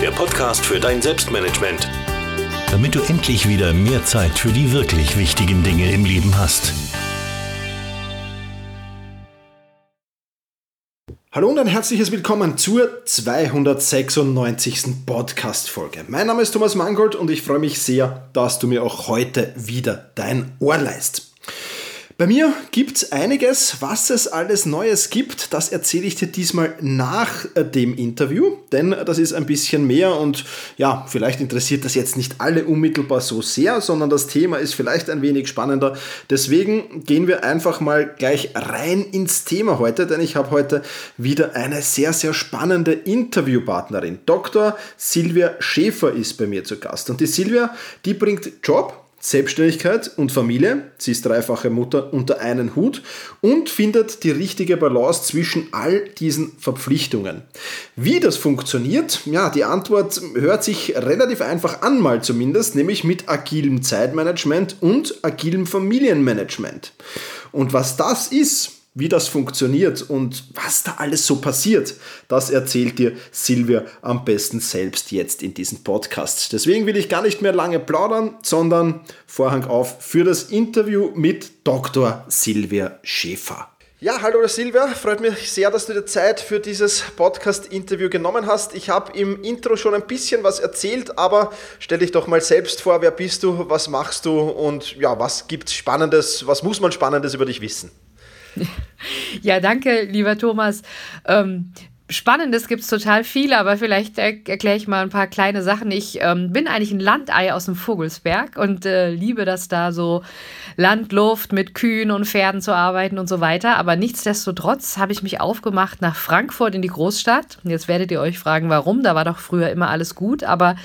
der Podcast für dein Selbstmanagement. Damit du endlich wieder mehr Zeit für die wirklich wichtigen Dinge im Leben hast. Hallo und ein herzliches Willkommen zur 296. Podcast-Folge. Mein Name ist Thomas Mangold und ich freue mich sehr, dass du mir auch heute wieder dein Ohr leist. Bei mir gibt es einiges, was es alles Neues gibt. Das erzähle ich dir diesmal nach äh, dem Interview, denn das ist ein bisschen mehr und ja, vielleicht interessiert das jetzt nicht alle unmittelbar so sehr, sondern das Thema ist vielleicht ein wenig spannender. Deswegen gehen wir einfach mal gleich rein ins Thema heute, denn ich habe heute wieder eine sehr, sehr spannende Interviewpartnerin. Dr. Silvia Schäfer ist bei mir zu Gast und die Silvia, die bringt Job, Selbstständigkeit und Familie, sie ist dreifache Mutter, unter einen Hut und findet die richtige Balance zwischen all diesen Verpflichtungen. Wie das funktioniert? Ja, die Antwort hört sich relativ einfach an, mal zumindest, nämlich mit agilem Zeitmanagement und agilem Familienmanagement. Und was das ist, wie das funktioniert und was da alles so passiert, das erzählt dir Silvia am besten selbst jetzt in diesem Podcast. Deswegen will ich gar nicht mehr lange plaudern, sondern Vorhang auf für das Interview mit Dr. Silvia Schäfer. Ja, hallo Silvia, freut mich sehr, dass du dir Zeit für dieses Podcast-Interview genommen hast. Ich habe im Intro schon ein bisschen was erzählt, aber stell dich doch mal selbst vor, wer bist du, was machst du und ja, was gibt's Spannendes, was muss man Spannendes über dich wissen? Ja, danke, lieber Thomas. Ähm, Spannendes gibt es total viel, aber vielleicht erkläre ich mal ein paar kleine Sachen. Ich ähm, bin eigentlich ein Landei aus dem Vogelsberg und äh, liebe das da so Landluft mit Kühen und Pferden zu arbeiten und so weiter. Aber nichtsdestotrotz habe ich mich aufgemacht nach Frankfurt in die Großstadt. Jetzt werdet ihr euch fragen, warum. Da war doch früher immer alles gut. Aber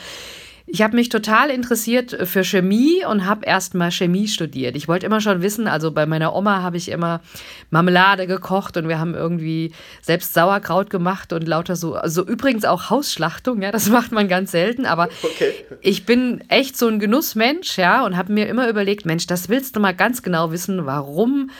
ich habe mich total interessiert für Chemie und habe erst mal Chemie studiert. Ich wollte immer schon wissen, also bei meiner Oma habe ich immer Marmelade gekocht und wir haben irgendwie selbst Sauerkraut gemacht und lauter so. Also übrigens auch Hausschlachtung, ja, das macht man ganz selten, aber okay. ich bin echt so ein Genussmensch, ja, und habe mir immer überlegt, Mensch, das willst du mal ganz genau wissen, warum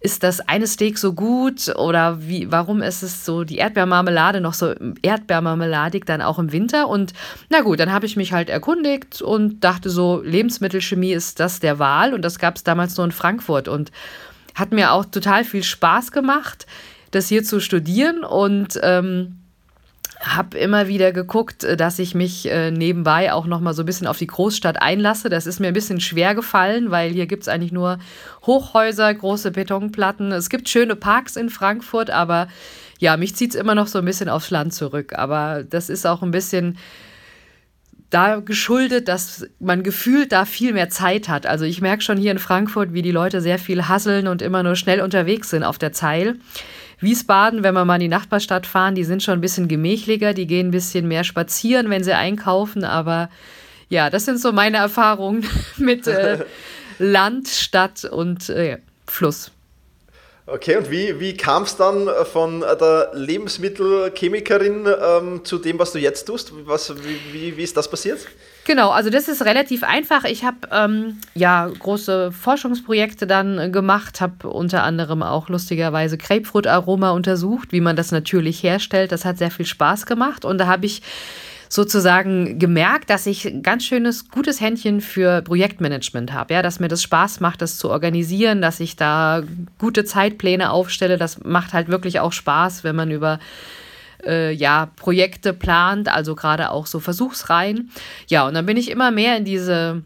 ist das eine Steak so gut oder wie, warum ist es so die Erdbeermarmelade noch so erdbeermarmeladig dann auch im Winter? Und na gut, dann habe ich mich halt erkundigt und dachte so, Lebensmittelchemie ist das der Wahl und das gab es damals nur in Frankfurt und hat mir auch total viel Spaß gemacht, das hier zu studieren und ähm, habe immer wieder geguckt, äh, dass ich mich äh, nebenbei auch noch mal so ein bisschen auf die Großstadt einlasse. Das ist mir ein bisschen schwer gefallen, weil hier gibt es eigentlich nur Hochhäuser, große Betonplatten. Es gibt schöne Parks in Frankfurt, aber ja, mich zieht es immer noch so ein bisschen aufs Land zurück. Aber das ist auch ein bisschen da geschuldet, dass man gefühlt da viel mehr Zeit hat. Also ich merke schon hier in Frankfurt, wie die Leute sehr viel hasseln und immer nur schnell unterwegs sind auf der Zeil. Wiesbaden, wenn wir mal in die Nachbarstadt fahren, die sind schon ein bisschen gemächlicher, die gehen ein bisschen mehr spazieren, wenn sie einkaufen. Aber ja, das sind so meine Erfahrungen mit äh, Land, Stadt und äh, Fluss. Okay, und wie, wie kam es dann von der Lebensmittelchemikerin ähm, zu dem, was du jetzt tust? Was, wie, wie, wie ist das passiert? Genau, also das ist relativ einfach. Ich habe ähm, ja große Forschungsprojekte dann gemacht, habe unter anderem auch lustigerweise Grapefruit-Aroma untersucht, wie man das natürlich herstellt. Das hat sehr viel Spaß gemacht und da habe ich sozusagen gemerkt, dass ich ein ganz schönes, gutes Händchen für Projektmanagement habe. Ja, dass mir das Spaß macht, das zu organisieren, dass ich da gute Zeitpläne aufstelle. Das macht halt wirklich auch Spaß, wenn man über äh, ja, Projekte plant, also gerade auch so Versuchsreihen. Ja, und dann bin ich immer mehr in diese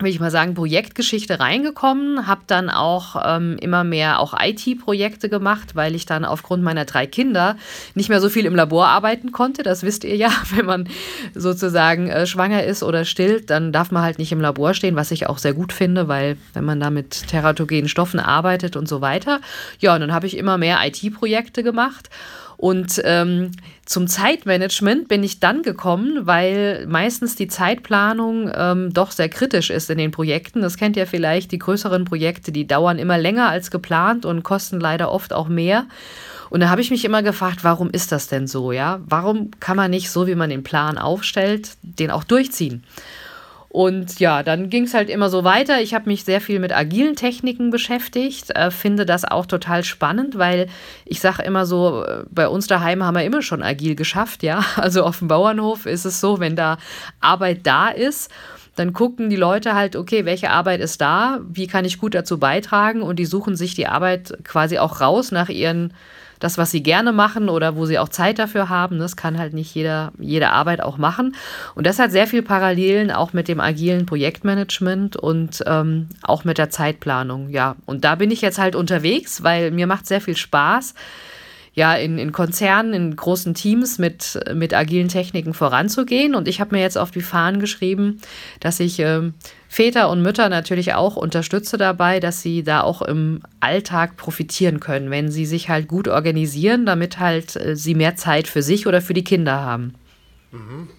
will ich mal sagen, Projektgeschichte reingekommen, habe dann auch ähm, immer mehr auch IT-Projekte gemacht, weil ich dann aufgrund meiner drei Kinder nicht mehr so viel im Labor arbeiten konnte. Das wisst ihr ja, wenn man sozusagen äh, schwanger ist oder stillt, dann darf man halt nicht im Labor stehen, was ich auch sehr gut finde, weil wenn man da mit teratogenen Stoffen arbeitet und so weiter. Ja, und dann habe ich immer mehr IT-Projekte gemacht und ähm, zum Zeitmanagement bin ich dann gekommen, weil meistens die Zeitplanung ähm, doch sehr kritisch ist in den Projekten. Das kennt ihr vielleicht, die größeren Projekte, die dauern immer länger als geplant und kosten leider oft auch mehr. Und da habe ich mich immer gefragt, warum ist das denn so, ja? Warum kann man nicht so, wie man den Plan aufstellt, den auch durchziehen? Und ja, dann ging es halt immer so weiter. Ich habe mich sehr viel mit agilen Techniken beschäftigt, äh, finde das auch total spannend, weil ich sage immer so, äh, bei uns daheim haben wir immer schon agil geschafft, ja. Also auf dem Bauernhof ist es so, wenn da Arbeit da ist, dann gucken die Leute halt, okay, welche Arbeit ist da, wie kann ich gut dazu beitragen und die suchen sich die Arbeit quasi auch raus nach ihren das, was sie gerne machen oder wo sie auch Zeit dafür haben. Das kann halt nicht jeder, jede Arbeit auch machen. Und das hat sehr viel Parallelen auch mit dem agilen Projektmanagement und ähm, auch mit der Zeitplanung. Ja, und da bin ich jetzt halt unterwegs, weil mir macht sehr viel Spaß ja, in, in Konzernen, in großen Teams mit, mit agilen Techniken voranzugehen. Und ich habe mir jetzt auf die Fahnen geschrieben, dass ich äh, Väter und Mütter natürlich auch unterstütze dabei, dass sie da auch im Alltag profitieren können, wenn sie sich halt gut organisieren, damit halt äh, sie mehr Zeit für sich oder für die Kinder haben.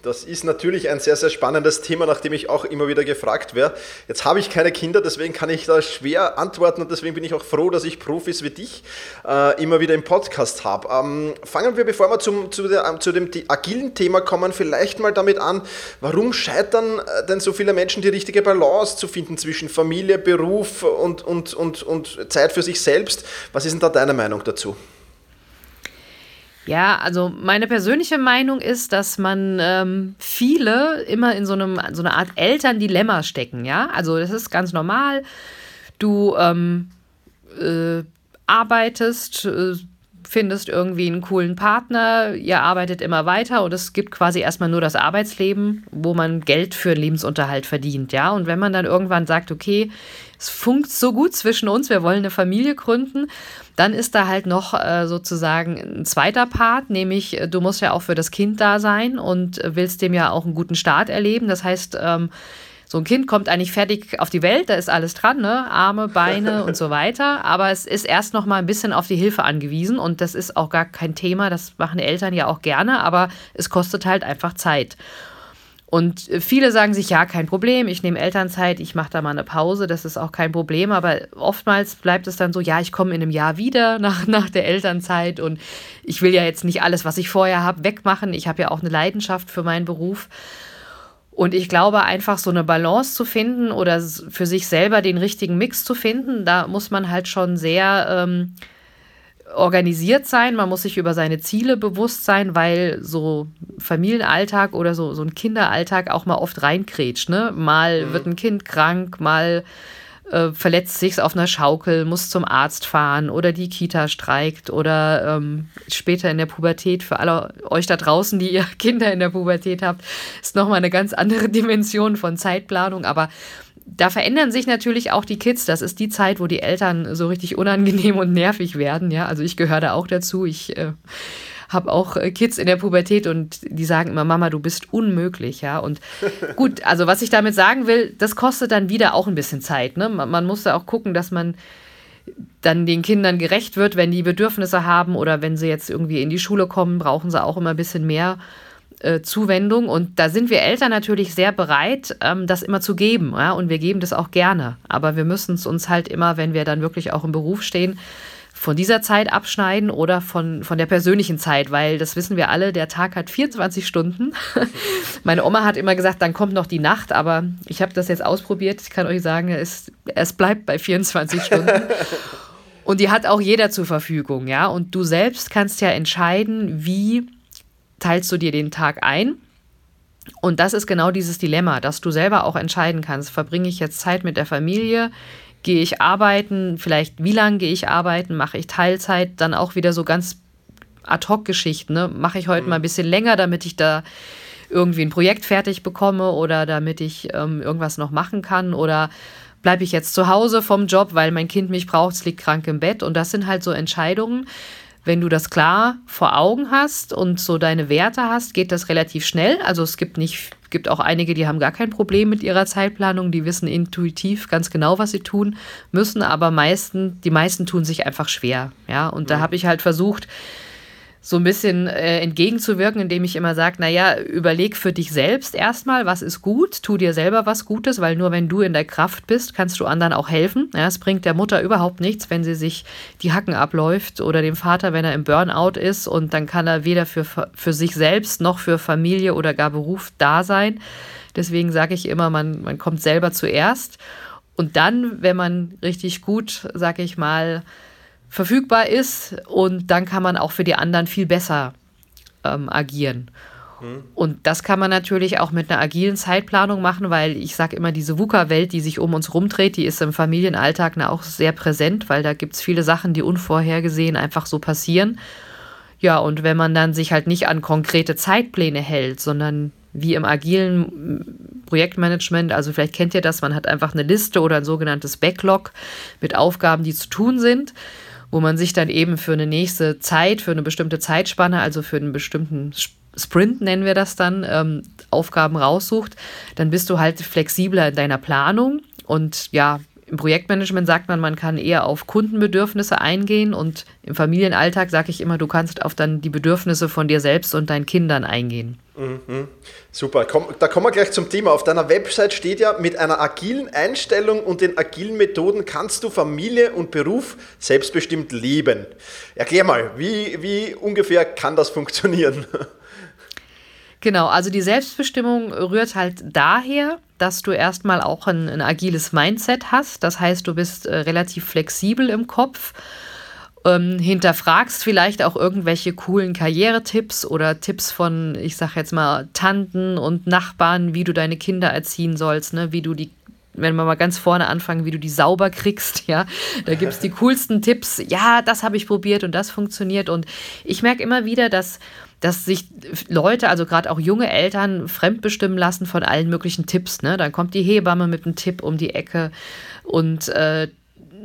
Das ist natürlich ein sehr, sehr spannendes Thema, nach dem ich auch immer wieder gefragt werde. Jetzt habe ich keine Kinder, deswegen kann ich da schwer antworten und deswegen bin ich auch froh, dass ich Profis wie dich äh, immer wieder im Podcast habe. Ähm, fangen wir, bevor wir zum, zu, der, ähm, zu dem agilen Thema kommen, vielleicht mal damit an, warum scheitern äh, denn so viele Menschen die richtige Balance zu finden zwischen Familie, Beruf und, und, und, und Zeit für sich selbst? Was ist denn da deine Meinung dazu? Ja, also meine persönliche Meinung ist, dass man ähm, viele immer in so, einem, so einer Art Elterndilemma stecken, ja. Also das ist ganz normal. Du ähm, äh, arbeitest, äh, findest irgendwie einen coolen Partner, ihr arbeitet immer weiter und es gibt quasi erstmal nur das Arbeitsleben, wo man Geld für den Lebensunterhalt verdient, ja. Und wenn man dann irgendwann sagt, okay, es funkt so gut zwischen uns, wir wollen eine Familie gründen, dann ist da halt noch äh, sozusagen ein zweiter Part, nämlich äh, du musst ja auch für das Kind da sein und willst dem ja auch einen guten Start erleben. Das heißt, ähm, so ein Kind kommt eigentlich fertig auf die Welt, da ist alles dran, ne? Arme, Beine und so weiter. Aber es ist erst noch mal ein bisschen auf die Hilfe angewiesen und das ist auch gar kein Thema. Das machen Eltern ja auch gerne, aber es kostet halt einfach Zeit. Und viele sagen sich, ja, kein Problem, ich nehme Elternzeit, ich mache da mal eine Pause, das ist auch kein Problem. Aber oftmals bleibt es dann so, ja, ich komme in einem Jahr wieder nach, nach der Elternzeit und ich will ja jetzt nicht alles, was ich vorher habe, wegmachen. Ich habe ja auch eine Leidenschaft für meinen Beruf. Und ich glaube, einfach so eine Balance zu finden oder für sich selber den richtigen Mix zu finden, da muss man halt schon sehr ähm, organisiert sein, man muss sich über seine Ziele bewusst sein, weil so Familienalltag oder so, so ein Kinderalltag auch mal oft reinkrätscht. Ne? Mal mhm. wird ein Kind krank, mal äh, verletzt sich auf einer Schaukel, muss zum Arzt fahren oder die Kita streikt oder ähm, später in der Pubertät, für alle euch da draußen, die ihr Kinder in der Pubertät habt, ist nochmal eine ganz andere Dimension von Zeitplanung, aber da verändern sich natürlich auch die Kids. Das ist die Zeit, wo die Eltern so richtig unangenehm und nervig werden. Ja, also ich gehöre da auch dazu. Ich äh, habe auch äh, Kids in der Pubertät und die sagen immer, Mama, du bist unmöglich, ja. Und gut, also was ich damit sagen will, das kostet dann wieder auch ein bisschen Zeit. Ne? Man, man muss da auch gucken, dass man dann den Kindern gerecht wird, wenn die Bedürfnisse haben oder wenn sie jetzt irgendwie in die Schule kommen, brauchen sie auch immer ein bisschen mehr äh, Zuwendung. Und da sind wir Eltern natürlich sehr bereit, ähm, das immer zu geben. Ja? Und wir geben das auch gerne. Aber wir müssen es uns halt immer, wenn wir dann wirklich auch im Beruf stehen, von dieser Zeit abschneiden oder von, von der persönlichen Zeit, weil das wissen wir alle, der Tag hat 24 Stunden. Meine Oma hat immer gesagt, dann kommt noch die Nacht, aber ich habe das jetzt ausprobiert. Ich kann euch sagen, es, es bleibt bei 24 Stunden. Und die hat auch jeder zur Verfügung, ja. Und du selbst kannst ja entscheiden, wie teilst du dir den Tag ein. Und das ist genau dieses Dilemma, dass du selber auch entscheiden kannst, verbringe ich jetzt Zeit mit der Familie, gehe ich arbeiten, vielleicht wie lange gehe ich arbeiten, mache ich Teilzeit, dann auch wieder so ganz Ad-Hoc-Geschichten. Ne? Mache ich heute mhm. mal ein bisschen länger, damit ich da irgendwie ein Projekt fertig bekomme oder damit ich ähm, irgendwas noch machen kann oder bleibe ich jetzt zu Hause vom Job, weil mein Kind mich braucht, es liegt krank im Bett. Und das sind halt so Entscheidungen. Wenn du das klar vor Augen hast und so deine Werte hast, geht das relativ schnell. Also es gibt nicht gibt auch einige, die haben gar kein Problem mit ihrer Zeitplanung, die wissen intuitiv ganz genau, was sie tun müssen, aber meisten, die meisten tun sich einfach schwer. Ja, und da mhm. habe ich halt versucht, so ein bisschen äh, entgegenzuwirken, indem ich immer sage, naja, überleg für dich selbst erstmal, was ist gut, tu dir selber was Gutes, weil nur wenn du in der Kraft bist, kannst du anderen auch helfen. Ja, es bringt der Mutter überhaupt nichts, wenn sie sich die Hacken abläuft oder dem Vater, wenn er im Burnout ist und dann kann er weder für, für sich selbst noch für Familie oder gar Beruf da sein. Deswegen sage ich immer, man, man kommt selber zuerst. Und dann, wenn man richtig gut, sage ich mal, verfügbar ist und dann kann man auch für die anderen viel besser ähm, agieren. Mhm. Und das kann man natürlich auch mit einer agilen Zeitplanung machen, weil ich sage immer, diese VUCA-Welt, die sich um uns rumdreht, die ist im Familienalltag auch sehr präsent, weil da gibt es viele Sachen, die unvorhergesehen einfach so passieren. Ja, und wenn man dann sich halt nicht an konkrete Zeitpläne hält, sondern wie im agilen Projektmanagement, also vielleicht kennt ihr das, man hat einfach eine Liste oder ein sogenanntes Backlog mit Aufgaben, die zu tun sind wo man sich dann eben für eine nächste Zeit, für eine bestimmte Zeitspanne, also für einen bestimmten Sprint nennen wir das dann, ähm, Aufgaben raussucht, dann bist du halt flexibler in deiner Planung. Und ja, im Projektmanagement sagt man, man kann eher auf Kundenbedürfnisse eingehen und im Familienalltag sage ich immer, du kannst auf dann die Bedürfnisse von dir selbst und deinen Kindern eingehen. Mhm. Super, Komm, da kommen wir gleich zum Thema. Auf deiner Website steht ja, mit einer agilen Einstellung und den agilen Methoden kannst du Familie und Beruf selbstbestimmt leben. Erklär mal, wie, wie ungefähr kann das funktionieren? Genau, also die Selbstbestimmung rührt halt daher, dass du erstmal auch ein, ein agiles Mindset hast. Das heißt, du bist äh, relativ flexibel im Kopf, ähm, hinterfragst vielleicht auch irgendwelche coolen Karrieretipps oder Tipps von, ich sag jetzt mal, Tanten und Nachbarn, wie du deine Kinder erziehen sollst, ne? wie du die wenn wir mal ganz vorne anfangen, wie du die sauber kriegst, ja, da gibt es die coolsten Tipps. Ja, das habe ich probiert und das funktioniert. Und ich merke immer wieder, dass dass sich Leute, also gerade auch junge Eltern, fremdbestimmen lassen von allen möglichen Tipps. Ne? Dann kommt die Hebamme mit einem Tipp um die Ecke und äh,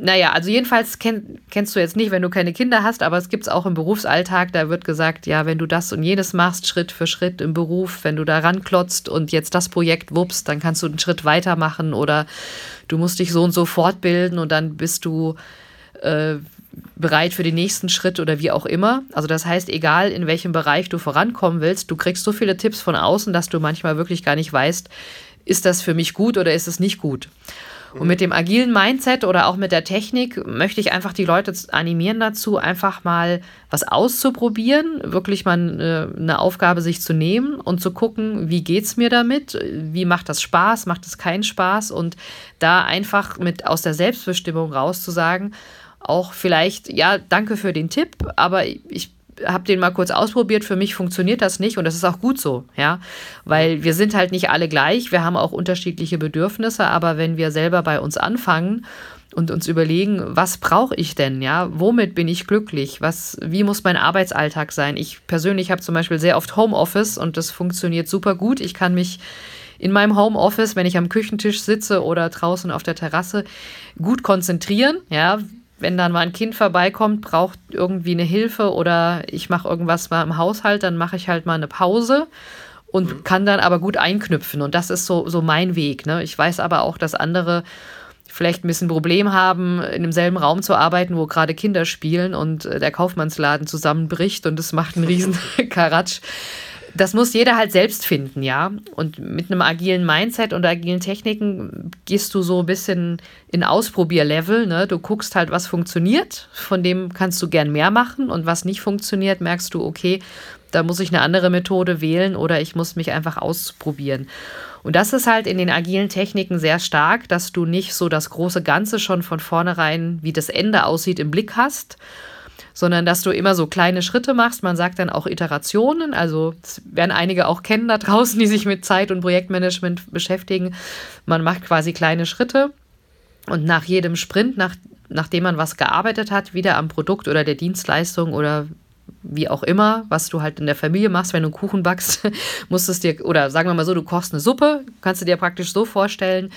naja, also jedenfalls kenn, kennst du jetzt nicht, wenn du keine Kinder hast, aber es gibt es auch im Berufsalltag, da wird gesagt, ja, wenn du das und jenes machst, Schritt für Schritt im Beruf, wenn du da ranklotzt und jetzt das Projekt wuppst, dann kannst du einen Schritt weitermachen oder du musst dich so und so fortbilden und dann bist du äh, bereit für den nächsten Schritt oder wie auch immer. Also das heißt, egal in welchem Bereich du vorankommen willst, du kriegst so viele Tipps von außen, dass du manchmal wirklich gar nicht weißt, ist das für mich gut oder ist es nicht gut. Und mit dem agilen Mindset oder auch mit der Technik möchte ich einfach die Leute animieren dazu, einfach mal was auszuprobieren, wirklich mal äh, eine Aufgabe sich zu nehmen und zu gucken, wie geht es mir damit, wie macht das Spaß, macht es keinen Spaß und da einfach mit aus der Selbstbestimmung raus zu sagen, auch vielleicht, ja, danke für den Tipp, aber ich habe den mal kurz ausprobiert. Für mich funktioniert das nicht und das ist auch gut so, ja, weil wir sind halt nicht alle gleich. Wir haben auch unterschiedliche Bedürfnisse, aber wenn wir selber bei uns anfangen und uns überlegen, was brauche ich denn, ja, womit bin ich glücklich, was, wie muss mein Arbeitsalltag sein? Ich persönlich habe zum Beispiel sehr oft Homeoffice und das funktioniert super gut. Ich kann mich in meinem Homeoffice, wenn ich am Küchentisch sitze oder draußen auf der Terrasse, gut konzentrieren, ja, wenn dann mal ein Kind vorbeikommt, braucht irgendwie eine Hilfe oder ich mache irgendwas mal im Haushalt, dann mache ich halt mal eine Pause und mhm. kann dann aber gut einknüpfen. Und das ist so, so mein Weg. Ne? Ich weiß aber auch, dass andere vielleicht ein bisschen Problem haben, in demselben Raum zu arbeiten, wo gerade Kinder spielen und äh, der Kaufmannsladen zusammenbricht und es macht einen riesen Karatsch das muss jeder halt selbst finden, ja. Und mit einem agilen Mindset und agilen Techniken gehst du so ein bisschen in Ausprobierlevel. Ne? Du guckst halt, was funktioniert, von dem kannst du gern mehr machen und was nicht funktioniert, merkst du, okay, da muss ich eine andere Methode wählen oder ich muss mich einfach ausprobieren. Und das ist halt in den agilen Techniken sehr stark, dass du nicht so das große Ganze schon von vornherein, wie das Ende aussieht, im Blick hast, sondern dass du immer so kleine Schritte machst. Man sagt dann auch Iterationen. Also werden einige auch kennen da draußen, die sich mit Zeit- und Projektmanagement beschäftigen. Man macht quasi kleine Schritte und nach jedem Sprint, nach, nachdem man was gearbeitet hat, wieder am Produkt oder der Dienstleistung oder wie auch immer, was du halt in der Familie machst, wenn du Kuchen backst, musst es dir, oder sagen wir mal so, du kochst eine Suppe, kannst du dir praktisch so vorstellen.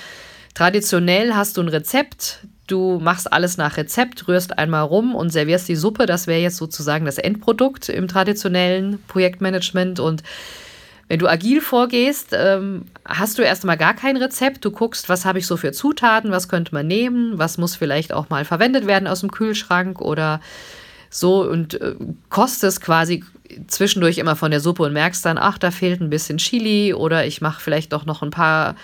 Traditionell hast du ein Rezept, Du machst alles nach Rezept, rührst einmal rum und servierst die Suppe. Das wäre jetzt sozusagen das Endprodukt im traditionellen Projektmanagement. Und wenn du agil vorgehst, ähm, hast du erstmal gar kein Rezept. Du guckst, was habe ich so für Zutaten, was könnte man nehmen, was muss vielleicht auch mal verwendet werden aus dem Kühlschrank oder so und äh, kostest quasi zwischendurch immer von der Suppe und merkst dann, ach, da fehlt ein bisschen Chili oder ich mache vielleicht doch noch ein paar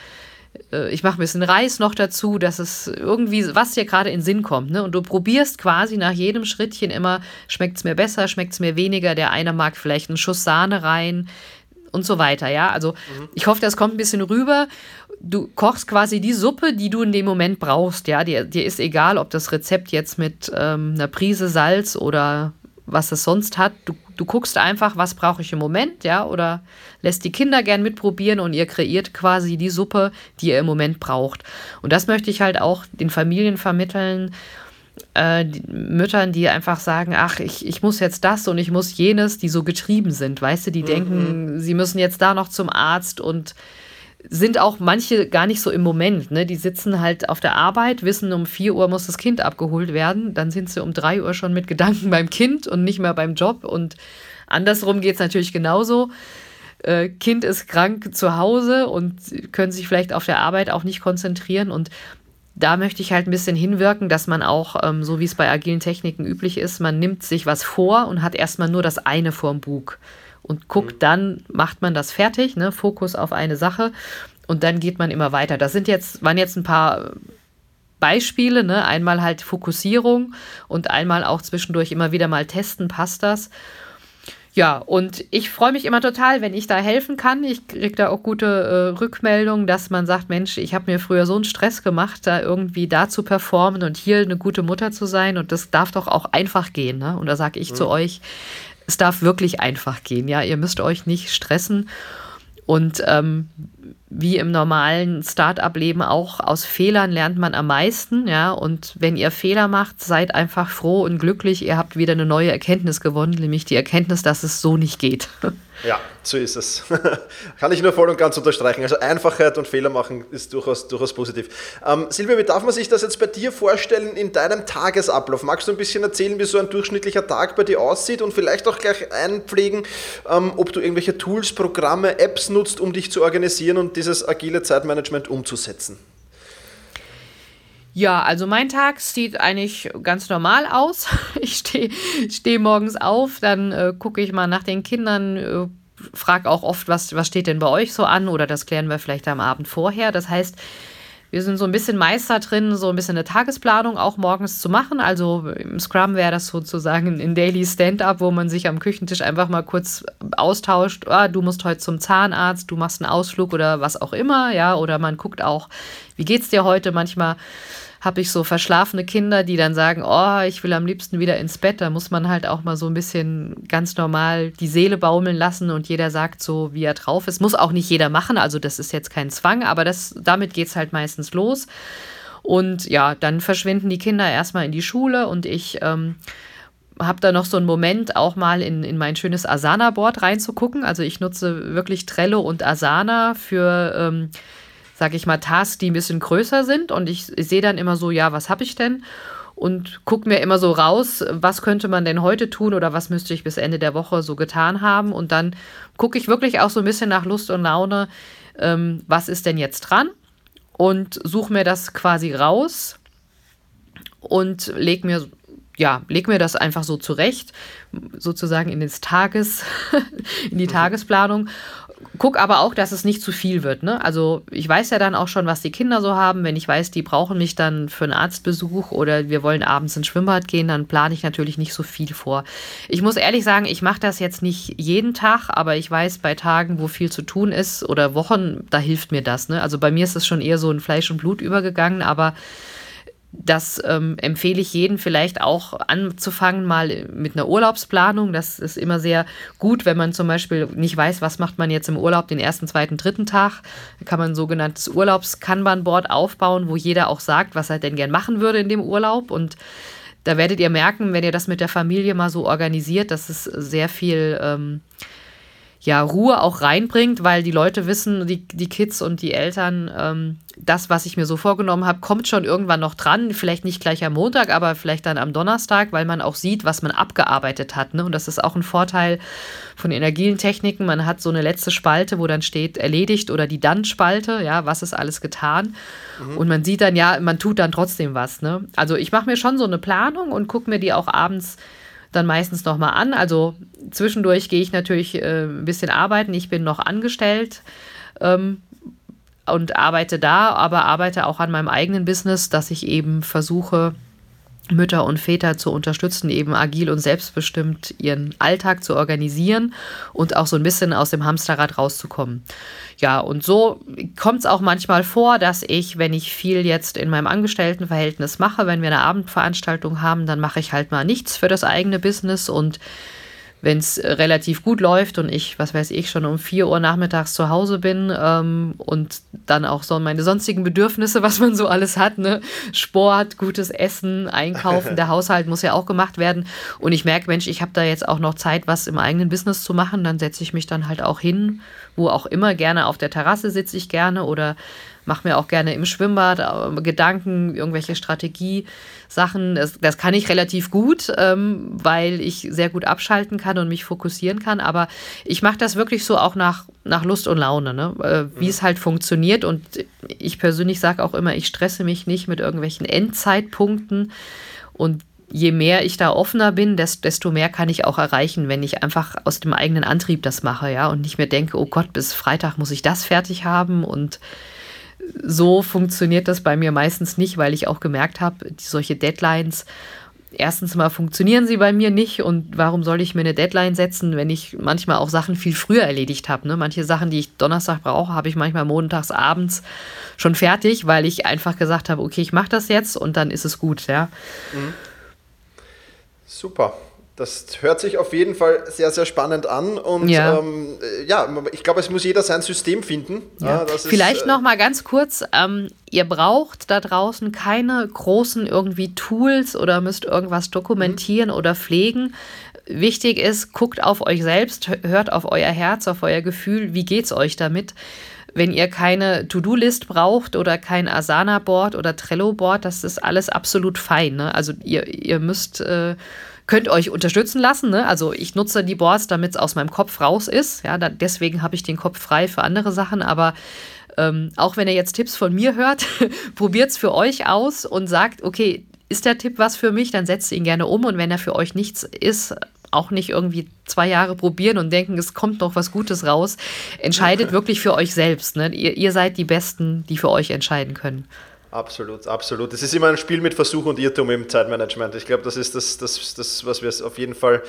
ich mache ein bisschen Reis noch dazu, dass es irgendwie, was dir gerade in Sinn kommt. Ne? Und du probierst quasi nach jedem Schrittchen immer, schmeckt es mir besser, schmeckt es mir weniger, der eine mag vielleicht einen Schuss Sahne rein und so weiter. Ja, also mhm. ich hoffe, das kommt ein bisschen rüber. Du kochst quasi die Suppe, die du in dem Moment brauchst. Ja, dir, dir ist egal, ob das Rezept jetzt mit ähm, einer Prise Salz oder was es sonst hat. Du, du guckst einfach, was brauche ich im Moment, ja, oder lässt die Kinder gern mitprobieren und ihr kreiert quasi die Suppe, die ihr im Moment braucht. Und das möchte ich halt auch den Familien vermitteln, äh, die Müttern, die einfach sagen, ach, ich, ich muss jetzt das und ich muss jenes, die so getrieben sind, weißt du, die mhm. denken, sie müssen jetzt da noch zum Arzt und sind auch manche gar nicht so im Moment. Ne? Die sitzen halt auf der Arbeit, wissen, um 4 Uhr muss das Kind abgeholt werden. Dann sind sie um 3 Uhr schon mit Gedanken beim Kind und nicht mehr beim Job. Und andersrum geht es natürlich genauso. Äh, kind ist krank zu Hause und können sich vielleicht auf der Arbeit auch nicht konzentrieren. Und da möchte ich halt ein bisschen hinwirken, dass man auch, ähm, so wie es bei agilen Techniken üblich ist, man nimmt sich was vor und hat erstmal nur das eine vorm Bug und guckt mhm. dann, macht man das fertig, ne? Fokus auf eine Sache und dann geht man immer weiter. Das sind jetzt, waren jetzt ein paar Beispiele, ne? Einmal halt Fokussierung und einmal auch zwischendurch immer wieder mal testen, passt das. Ja, und ich freue mich immer total, wenn ich da helfen kann. Ich kriege da auch gute äh, Rückmeldungen, dass man sagt, Mensch, ich habe mir früher so einen Stress gemacht, da irgendwie da zu performen und hier eine gute Mutter zu sein. Und das darf doch auch einfach gehen. Ne? Und da sage ich mhm. zu euch, es darf wirklich einfach gehen. Ja, ihr müsst euch nicht stressen. Und ähm, wie im normalen Start-up-Leben auch, aus Fehlern lernt man am meisten. Ja, und wenn ihr Fehler macht, seid einfach froh und glücklich. Ihr habt wieder eine neue Erkenntnis gewonnen, nämlich die Erkenntnis, dass es so nicht geht. Ja, so ist es. Kann ich nur voll und ganz unterstreichen. Also Einfachheit und Fehler machen ist durchaus, durchaus positiv. Ähm, Silvia, wie darf man sich das jetzt bei dir vorstellen in deinem Tagesablauf? Magst du ein bisschen erzählen, wie so ein durchschnittlicher Tag bei dir aussieht und vielleicht auch gleich einpflegen, ähm, ob du irgendwelche Tools, Programme, Apps nutzt, um dich zu organisieren und dieses agile Zeitmanagement umzusetzen? Ja, also mein Tag sieht eigentlich ganz normal aus. Ich stehe steh morgens auf, dann äh, gucke ich mal nach den Kindern, äh, frage auch oft, was, was steht denn bei euch so an oder das klären wir vielleicht am Abend vorher. Das heißt, wir sind so ein bisschen Meister drin, so ein bisschen eine Tagesplanung auch morgens zu machen. Also im Scrum wäre das sozusagen ein Daily Stand-up, wo man sich am Küchentisch einfach mal kurz austauscht. Ah, du musst heute zum Zahnarzt, du machst einen Ausflug oder was auch immer, ja. Oder man guckt auch, wie geht's dir heute? Manchmal habe ich so verschlafene Kinder, die dann sagen, oh, ich will am liebsten wieder ins Bett. Da muss man halt auch mal so ein bisschen ganz normal die Seele baumeln lassen und jeder sagt so, wie er drauf ist. Muss auch nicht jeder machen, also das ist jetzt kein Zwang, aber das, damit geht es halt meistens los. Und ja, dann verschwinden die Kinder erstmal in die Schule und ich ähm, habe da noch so einen Moment, auch mal in, in mein schönes Asana-Board reinzugucken. Also ich nutze wirklich Trello und Asana für, ähm, sage ich mal, Tasks, die ein bisschen größer sind. Und ich, ich sehe dann immer so, ja, was habe ich denn? Und gucke mir immer so raus, was könnte man denn heute tun oder was müsste ich bis Ende der Woche so getan haben. Und dann gucke ich wirklich auch so ein bisschen nach Lust und Laune, ähm, was ist denn jetzt dran? Und suche mir das quasi raus und lege mir ja, leg mir das einfach so zurecht, sozusagen in Tages, in die mhm. Tagesplanung. Guck aber auch, dass es nicht zu viel wird. Ne? Also ich weiß ja dann auch schon, was die Kinder so haben. Wenn ich weiß, die brauchen mich dann für einen Arztbesuch oder wir wollen abends ins Schwimmbad gehen, dann plane ich natürlich nicht so viel vor. Ich muss ehrlich sagen, ich mache das jetzt nicht jeden Tag, aber ich weiß, bei Tagen, wo viel zu tun ist oder Wochen, da hilft mir das. Ne? Also bei mir ist es schon eher so in Fleisch und Blut übergegangen, aber das ähm, empfehle ich jedem vielleicht auch anzufangen, mal mit einer Urlaubsplanung. Das ist immer sehr gut, wenn man zum Beispiel nicht weiß, was macht man jetzt im Urlaub den ersten, zweiten, dritten Tag. Da kann man ein sogenanntes Urlaubs-Kanban-Board aufbauen, wo jeder auch sagt, was er denn gern machen würde in dem Urlaub. Und da werdet ihr merken, wenn ihr das mit der Familie mal so organisiert, dass es sehr viel ähm, ja, Ruhe auch reinbringt, weil die Leute wissen, die, die Kids und die Eltern, ähm, das, was ich mir so vorgenommen habe, kommt schon irgendwann noch dran. Vielleicht nicht gleich am Montag, aber vielleicht dann am Donnerstag, weil man auch sieht, was man abgearbeitet hat. Ne? Und das ist auch ein Vorteil von energien Techniken. Man hat so eine letzte Spalte, wo dann steht erledigt oder die Dann-Spalte, ja, was ist alles getan. Mhm. Und man sieht dann, ja, man tut dann trotzdem was. Ne? Also ich mache mir schon so eine Planung und gucke mir die auch abends dann meistens nochmal an. Also zwischendurch gehe ich natürlich äh, ein bisschen arbeiten. Ich bin noch angestellt ähm, und arbeite da, aber arbeite auch an meinem eigenen Business, dass ich eben versuche, Mütter und Väter zu unterstützen, eben agil und selbstbestimmt ihren Alltag zu organisieren und auch so ein bisschen aus dem Hamsterrad rauszukommen. Ja, und so kommt es auch manchmal vor, dass ich, wenn ich viel jetzt in meinem Angestelltenverhältnis mache, wenn wir eine Abendveranstaltung haben, dann mache ich halt mal nichts für das eigene Business und wenn es äh, relativ gut läuft und ich, was weiß ich, schon um 4 Uhr nachmittags zu Hause bin ähm, und dann auch so meine sonstigen Bedürfnisse, was man so alles hat, ne? Sport, gutes Essen, Einkaufen, der Haushalt muss ja auch gemacht werden. Und ich merke, Mensch, ich habe da jetzt auch noch Zeit, was im eigenen Business zu machen, dann setze ich mich dann halt auch hin, wo auch immer, gerne auf der Terrasse sitze ich gerne oder mache mir auch gerne im Schwimmbad äh, Gedanken, irgendwelche Strategiesachen. Das, das kann ich relativ gut, ähm, weil ich sehr gut abschalten kann und mich fokussieren kann. Aber ich mache das wirklich so auch nach, nach Lust und Laune, ne? äh, wie mhm. es halt funktioniert. Und ich persönlich sage auch immer, ich stresse mich nicht mit irgendwelchen Endzeitpunkten. Und je mehr ich da offener bin, desto mehr kann ich auch erreichen, wenn ich einfach aus dem eigenen Antrieb das mache, ja, und nicht mehr denke, oh Gott, bis Freitag muss ich das fertig haben und so funktioniert das bei mir meistens nicht, weil ich auch gemerkt habe, solche Deadlines, erstens mal funktionieren sie bei mir nicht und warum soll ich mir eine Deadline setzen, wenn ich manchmal auch Sachen viel früher erledigt habe. Ne? Manche Sachen, die ich Donnerstag brauche, habe ich manchmal montags abends schon fertig, weil ich einfach gesagt habe, okay, ich mache das jetzt und dann ist es gut. Ja? Mhm. Super. Das hört sich auf jeden Fall sehr, sehr spannend an. Und ja, ähm, ja ich glaube, es muss jeder sein System finden. Ja. Ja, Vielleicht ist, äh, noch mal ganz kurz, ähm, ihr braucht da draußen keine großen irgendwie Tools oder müsst irgendwas dokumentieren mhm. oder pflegen. Wichtig ist, guckt auf euch selbst, hört auf euer Herz, auf euer Gefühl, wie geht es euch damit? Wenn ihr keine To-Do-List braucht oder kein Asana-Board oder Trello-Board, das ist alles absolut fein. Ne? Also ihr, ihr müsst äh, könnt euch unterstützen lassen. Ne? Also ich nutze die Boards, damit es aus meinem Kopf raus ist. Ja, da, deswegen habe ich den Kopf frei für andere Sachen. Aber ähm, auch wenn ihr jetzt Tipps von mir hört, probiert es für euch aus und sagt, okay, ist der Tipp was für mich, dann setzt ihn gerne um. Und wenn er für euch nichts ist, auch nicht irgendwie zwei Jahre probieren und denken, es kommt noch was Gutes raus. Entscheidet wirklich für euch selbst. Ne? Ihr, ihr seid die Besten, die für euch entscheiden können. Absolut, absolut. Es ist immer ein Spiel mit Versuch und Irrtum im Zeitmanagement. Ich glaube, das ist das, das, das, was wir auf jeden Fall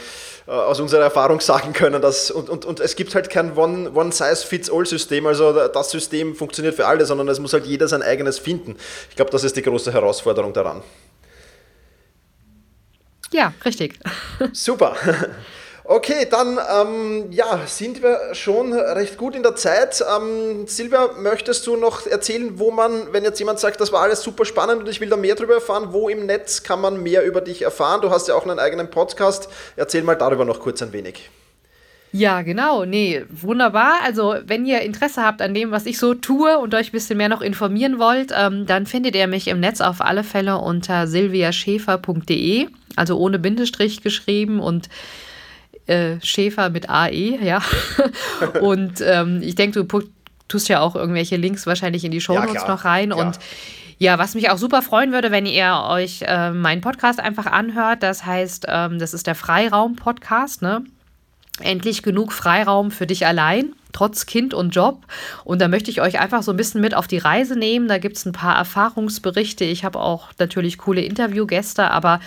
äh, aus unserer Erfahrung sagen können. Dass, und, und, und es gibt halt kein One-Size-Fits-All-System, also das System funktioniert für alle, sondern es muss halt jeder sein eigenes finden. Ich glaube, das ist die große Herausforderung daran. Ja, richtig. Super. Okay, dann ähm, ja, sind wir schon recht gut in der Zeit. Ähm, Silvia, möchtest du noch erzählen, wo man, wenn jetzt jemand sagt, das war alles super spannend und ich will da mehr darüber erfahren, wo im Netz kann man mehr über dich erfahren? Du hast ja auch einen eigenen Podcast. Erzähl mal darüber noch kurz ein wenig. Ja, genau. Nee, wunderbar. Also, wenn ihr Interesse habt an dem, was ich so tue und euch ein bisschen mehr noch informieren wollt, ähm, dann findet ihr mich im Netz auf alle Fälle unter silviaschäfer.de, also ohne Bindestrich geschrieben und äh, Schäfer mit AE, ja. und ähm, ich denke, du tust ja auch irgendwelche Links wahrscheinlich in die Show Notes ja, noch rein. Klar. Und ja, was mich auch super freuen würde, wenn ihr euch äh, meinen Podcast einfach anhört. Das heißt, ähm, das ist der Freiraum-Podcast, ne? Endlich genug Freiraum für dich allein, trotz Kind und Job. Und da möchte ich euch einfach so ein bisschen mit auf die Reise nehmen. Da gibt es ein paar Erfahrungsberichte. Ich habe auch natürlich coole Interviewgäste, aber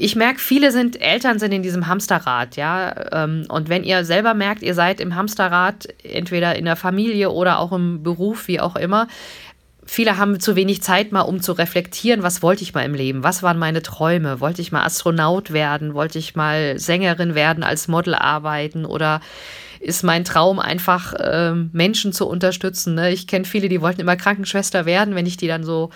ich merke, viele sind Eltern sind in diesem Hamsterrad, ja. Ähm, und wenn ihr selber merkt, ihr seid im Hamsterrad, entweder in der Familie oder auch im Beruf, wie auch immer, viele haben zu wenig Zeit mal, um zu reflektieren, was wollte ich mal im Leben, was waren meine Träume, wollte ich mal Astronaut werden, wollte ich mal Sängerin werden, als Model arbeiten oder ist mein Traum einfach äh, Menschen zu unterstützen. Ne? Ich kenne viele, die wollten immer Krankenschwester werden, wenn ich die dann so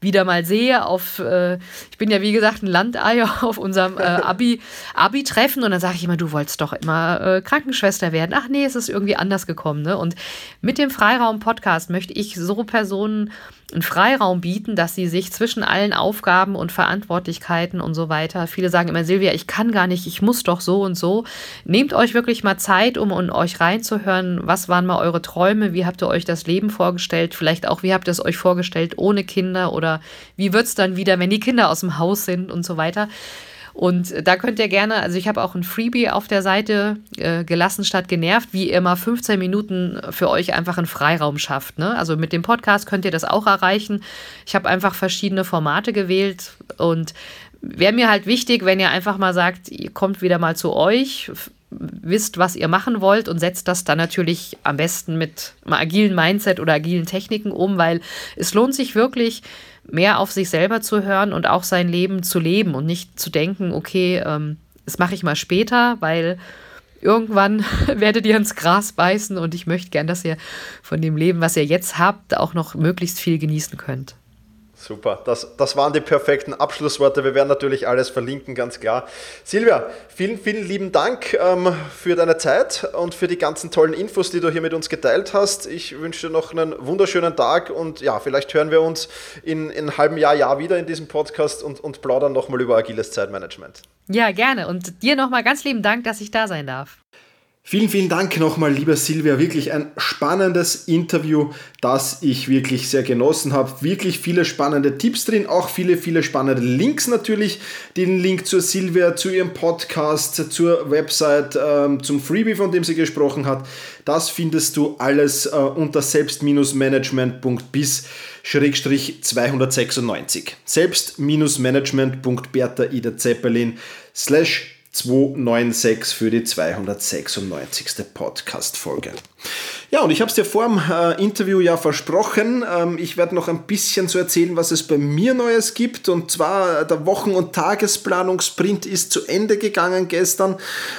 wieder mal sehe auf, äh, ich bin ja wie gesagt ein Landei auf unserem äh, Abi, Abi-Treffen und dann sage ich immer, du wolltest doch immer äh, Krankenschwester werden. Ach nee, es ist irgendwie anders gekommen. Ne? Und mit dem Freiraum-Podcast möchte ich so Personen einen Freiraum bieten, dass sie sich zwischen allen Aufgaben und Verantwortlichkeiten und so weiter, viele sagen immer, Silvia, ich kann gar nicht, ich muss doch so und so. Nehmt euch wirklich mal Zeit, um in euch reinzuhören, was waren mal eure Träume, wie habt ihr euch das Leben vorgestellt, vielleicht auch, wie habt ihr es euch vorgestellt ohne Kinder oder wie wird es dann wieder, wenn die Kinder aus dem Haus sind und so weiter. Und da könnt ihr gerne, also ich habe auch ein Freebie auf der Seite, äh, gelassen statt genervt, wie ihr mal 15 Minuten für euch einfach einen Freiraum schafft. Ne? Also mit dem Podcast könnt ihr das auch erreichen. Ich habe einfach verschiedene Formate gewählt und wäre mir halt wichtig, wenn ihr einfach mal sagt, ihr kommt wieder mal zu euch, wisst, was ihr machen wollt und setzt das dann natürlich am besten mit einem agilen Mindset oder agilen Techniken um, weil es lohnt sich wirklich, mehr auf sich selber zu hören und auch sein Leben zu leben und nicht zu denken, okay, ähm, das mache ich mal später, weil irgendwann werdet ihr ins Gras beißen und ich möchte gern, dass ihr von dem Leben, was ihr jetzt habt, auch noch möglichst viel genießen könnt. Super, das, das waren die perfekten Abschlussworte. Wir werden natürlich alles verlinken, ganz klar. Silvia, vielen, vielen lieben Dank ähm, für deine Zeit und für die ganzen tollen Infos, die du hier mit uns geteilt hast. Ich wünsche dir noch einen wunderschönen Tag und ja, vielleicht hören wir uns in, in einem halben Jahr, Jahr wieder in diesem Podcast und, und plaudern nochmal über agiles Zeitmanagement. Ja, gerne. Und dir nochmal ganz lieben Dank, dass ich da sein darf. Vielen, vielen Dank nochmal, lieber Silvia. Wirklich ein spannendes Interview, das ich wirklich sehr genossen habe. Wirklich viele spannende Tipps drin, auch viele, viele spannende Links natürlich. Den Link zur Silvia, zu ihrem Podcast, zur Website, ähm, zum Freebie, von dem sie gesprochen hat. Das findest du alles äh, unter selbst-management.bis. 296 selbst-management.bertha Ida Zeppelin slash 296 für die 296. Podcast-Folge. Ja, und ich habe es dir vor dem äh, Interview ja versprochen. Ähm, ich werde noch ein bisschen zu erzählen, was es bei mir Neues gibt. Und zwar der Wochen- und Tagesplanungssprint ist zu Ende gegangen gestern.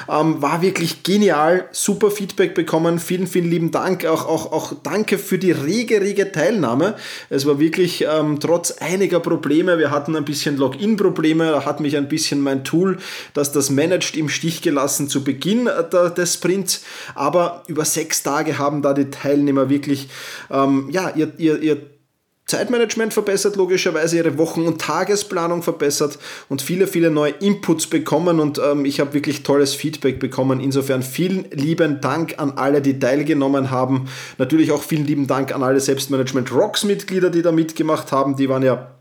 Ähm, war wirklich genial. Super Feedback bekommen. Vielen, vielen lieben Dank. Auch, auch, auch danke für die rege, rege Teilnahme. Es war wirklich ähm, trotz einiger Probleme. Wir hatten ein bisschen Login-Probleme. Da hat mich ein bisschen mein Tool, das das managt, im Stich gelassen zu Beginn äh, des Sprints. Aber über sechs Tage haben da die Teilnehmer wirklich ähm, ja, ihr, ihr, ihr Zeitmanagement verbessert, logischerweise ihre Wochen- und Tagesplanung verbessert und viele, viele neue Inputs bekommen und ähm, ich habe wirklich tolles Feedback bekommen. Insofern vielen lieben Dank an alle, die teilgenommen haben. Natürlich auch vielen lieben Dank an alle Selbstmanagement Rocks Mitglieder, die da mitgemacht haben. Die waren ja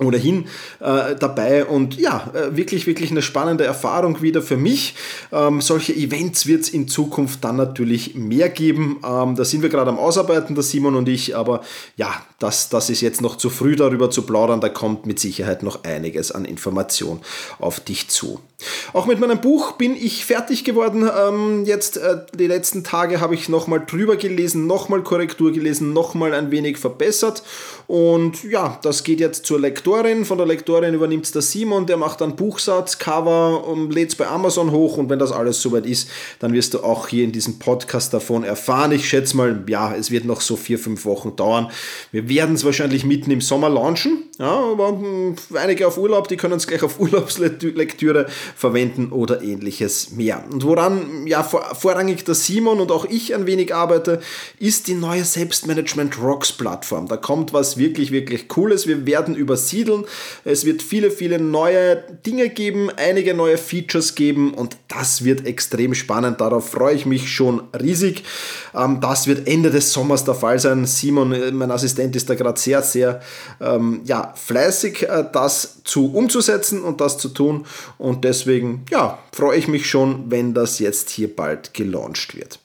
ohnehin äh, dabei und ja, äh, wirklich, wirklich eine spannende Erfahrung wieder für mich. Ähm, solche Events wird es in Zukunft dann natürlich mehr geben. Ähm, da sind wir gerade am Ausarbeiten, der Simon und ich, aber ja, das, das ist jetzt noch zu früh darüber zu plaudern. Da kommt mit Sicherheit noch einiges an Information auf dich zu. Auch mit meinem Buch bin ich fertig geworden. Ähm, jetzt äh, die letzten Tage habe ich nochmal drüber gelesen, nochmal Korrektur gelesen, nochmal ein wenig verbessert. Und ja, das geht jetzt zur Lektorin. Von der Lektorin übernimmt es der Simon, der macht dann Buchsatz, Cover lädt es bei Amazon hoch. Und wenn das alles soweit ist, dann wirst du auch hier in diesem Podcast davon erfahren. Ich schätze mal, ja, es wird noch so vier, fünf Wochen dauern. Wir werden es wahrscheinlich mitten im Sommer launchen. Ja, aber hm, einige auf Urlaub, die können es gleich auf Urlaubslektüre verwenden oder ähnliches mehr. Und woran ja vor, vorrangig der Simon und auch ich ein wenig arbeite, ist die neue Selbstmanagement Rocks Plattform. Da kommt was wirklich, wirklich Cooles. Wir werden übersiedeln. Es wird viele, viele neue Dinge geben, einige neue Features geben und das wird extrem spannend. Darauf freue ich mich schon riesig. Ähm, das wird Ende des Sommers der Fall sein. Simon, äh, mein Assistent, ist da gerade sehr, sehr ähm, ja, fleißig, äh, das zu umzusetzen und das zu tun. Und deswegen ja, freue ich mich schon, wenn das jetzt hier bald gelauncht wird.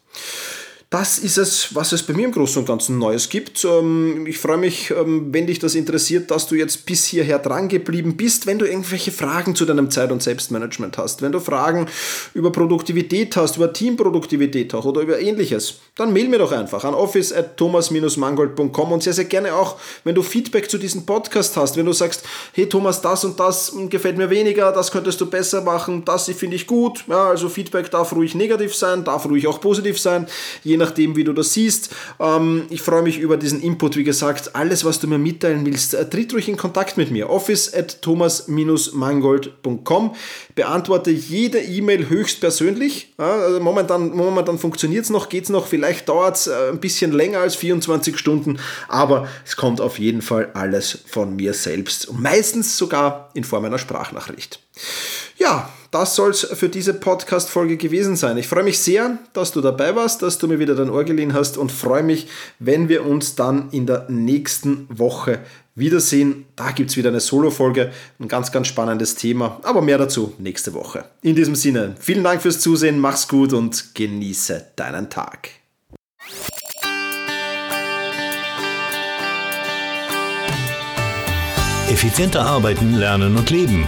Das ist es, was es bei mir im Großen und Ganzen Neues gibt. Ähm, ich freue mich, ähm, wenn dich das interessiert, dass du jetzt bis hierher dran geblieben bist. Wenn du irgendwelche Fragen zu deinem Zeit- und Selbstmanagement hast, wenn du Fragen über Produktivität hast, über Teamproduktivität hast oder über ähnliches, dann mail mir doch einfach an office at thomas-mangold.com und sehr, sehr gerne auch, wenn du Feedback zu diesem Podcast hast, wenn du sagst, hey Thomas, das und das gefällt mir weniger, das könntest du besser machen, das finde ich gut. Ja, also Feedback darf ruhig negativ sein, darf ruhig auch positiv sein. Je nachdem, wie du das siehst. Ähm, ich freue mich über diesen Input. Wie gesagt, alles, was du mir mitteilen willst, äh, tritt ruhig in Kontakt mit mir. office at thomas-mangold.com. Beantworte jede E-Mail höchstpersönlich. Also momentan momentan funktioniert es noch, geht es noch. Vielleicht dauert es äh, ein bisschen länger als 24 Stunden, aber es kommt auf jeden Fall alles von mir selbst. Und meistens sogar in Form einer Sprachnachricht. Ja, das soll es für diese Podcast-Folge gewesen sein. Ich freue mich sehr, dass du dabei warst, dass du mir wieder dein Ohr geliehen hast und freue mich, wenn wir uns dann in der nächsten Woche wiedersehen. Da gibt es wieder eine Solo-Folge, ein ganz, ganz spannendes Thema, aber mehr dazu nächste Woche. In diesem Sinne, vielen Dank fürs Zusehen, mach's gut und genieße deinen Tag. Effizienter arbeiten, lernen und leben